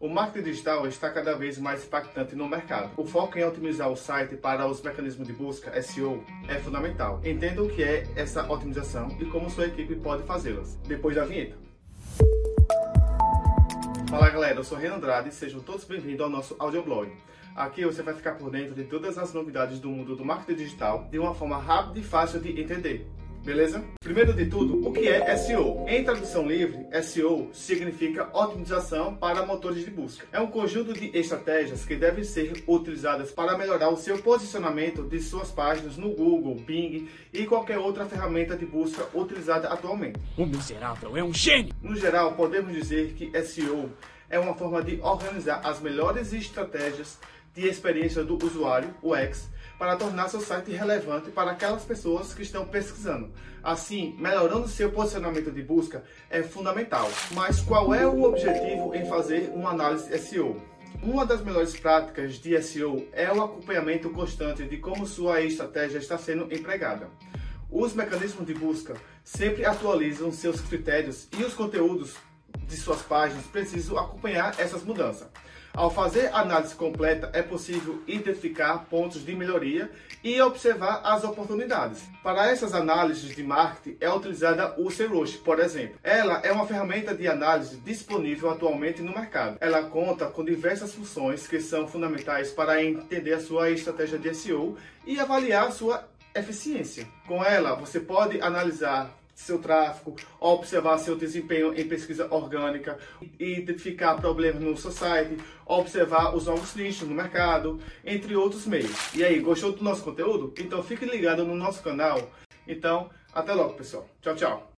O marketing digital está cada vez mais impactante no mercado. O foco em otimizar o site para os mecanismos de busca SEO é fundamental. Entenda o que é essa otimização e como sua equipe pode fazê-las. Depois da vinheta. Fala galera, eu sou Renan Andrade e sejam todos bem-vindos ao nosso audioblog. Aqui você vai ficar por dentro de todas as novidades do mundo do marketing digital de uma forma rápida e fácil de entender beleza? Primeiro de tudo, o que é SEO? Em tradução livre, SEO significa otimização para motores de busca. É um conjunto de estratégias que devem ser utilizadas para melhorar o seu posicionamento de suas páginas no Google, Bing e qualquer outra ferramenta de busca utilizada atualmente. O miserável é um gênio! No geral, podemos dizer que SEO é uma forma de organizar as melhores estratégias de experiência do usuário, o X, para tornar seu site relevante para aquelas pessoas que estão pesquisando. Assim, melhorando seu posicionamento de busca é fundamental. Mas qual é o objetivo em fazer uma análise SEO? Uma das melhores práticas de SEO é o acompanhamento constante de como sua estratégia está sendo empregada. Os mecanismos de busca sempre atualizam seus critérios e os conteúdos de suas páginas precisam acompanhar essas mudanças. Ao fazer análise completa, é possível identificar pontos de melhoria e observar as oportunidades. Para essas análises de marketing é utilizada o Serush, por exemplo. Ela é uma ferramenta de análise disponível atualmente no mercado. Ela conta com diversas funções que são fundamentais para entender a sua estratégia de SEO e avaliar sua eficiência. Com ela, você pode analisar seu tráfego, observar seu desempenho em pesquisa orgânica, identificar problemas no seu site, observar os novos nichos no mercado, entre outros meios. E aí, gostou do nosso conteúdo? Então fique ligado no nosso canal. Então, até logo, pessoal. Tchau, tchau.